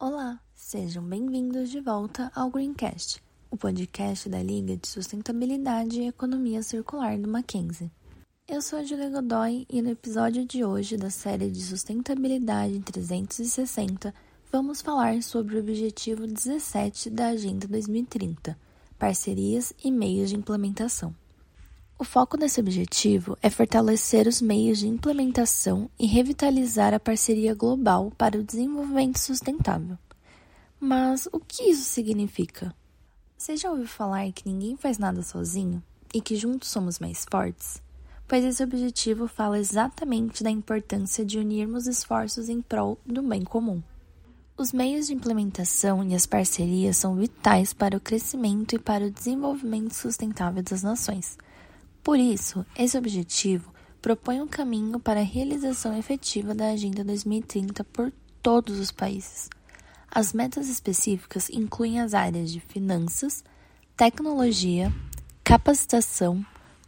Olá, sejam bem-vindos de volta ao Greencast, o podcast da Liga de Sustentabilidade e Economia Circular do Mackenzie. Eu sou a Julia Godoy e no episódio de hoje da série de Sustentabilidade 360 vamos falar sobre o objetivo 17 da Agenda 2030, parcerias e meios de implementação. O foco desse objetivo é fortalecer os meios de implementação e revitalizar a parceria global para o desenvolvimento sustentável. Mas o que isso significa? Você já ouviu falar que ninguém faz nada sozinho e que juntos somos mais fortes? Pois esse objetivo fala exatamente da importância de unirmos esforços em prol do bem comum. Os meios de implementação e as parcerias são vitais para o crescimento e para o desenvolvimento sustentável das nações por isso, esse objetivo propõe um caminho para a realização efetiva da Agenda 2030 por todos os países. As metas específicas incluem as áreas de finanças, tecnologia, capacitação,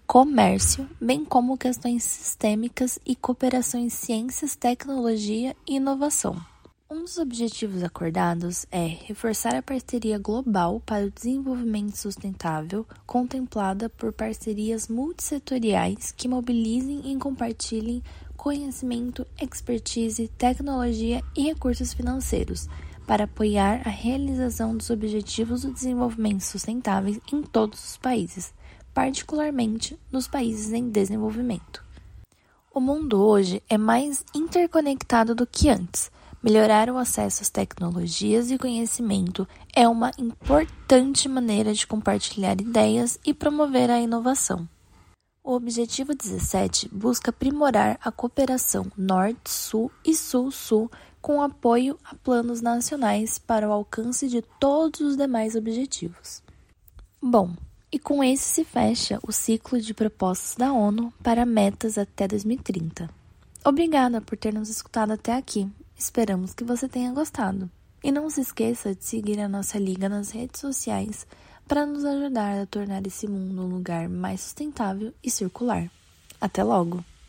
comércio, bem como questões sistêmicas e cooperação em ciências, tecnologia e inovação. Um dos objetivos acordados é reforçar a parceria global para o desenvolvimento sustentável, contemplada por parcerias multissetoriais que mobilizem e compartilhem conhecimento, expertise, tecnologia e recursos financeiros para apoiar a realização dos objetivos do desenvolvimento sustentável em todos os países, particularmente nos países em desenvolvimento. O mundo hoje é mais interconectado do que antes Melhorar o acesso às tecnologias e conhecimento é uma importante maneira de compartilhar ideias e promover a inovação. O Objetivo 17 busca aprimorar a cooperação Norte-Sul e Sul-Sul com apoio a planos nacionais para o alcance de todos os demais objetivos. Bom, e com esse se fecha o ciclo de propostas da ONU para metas até 2030. Obrigada por ter nos escutado até aqui. Esperamos que você tenha gostado. E não se esqueça de seguir a nossa liga nas redes sociais para nos ajudar a tornar esse mundo um lugar mais sustentável e circular. Até logo!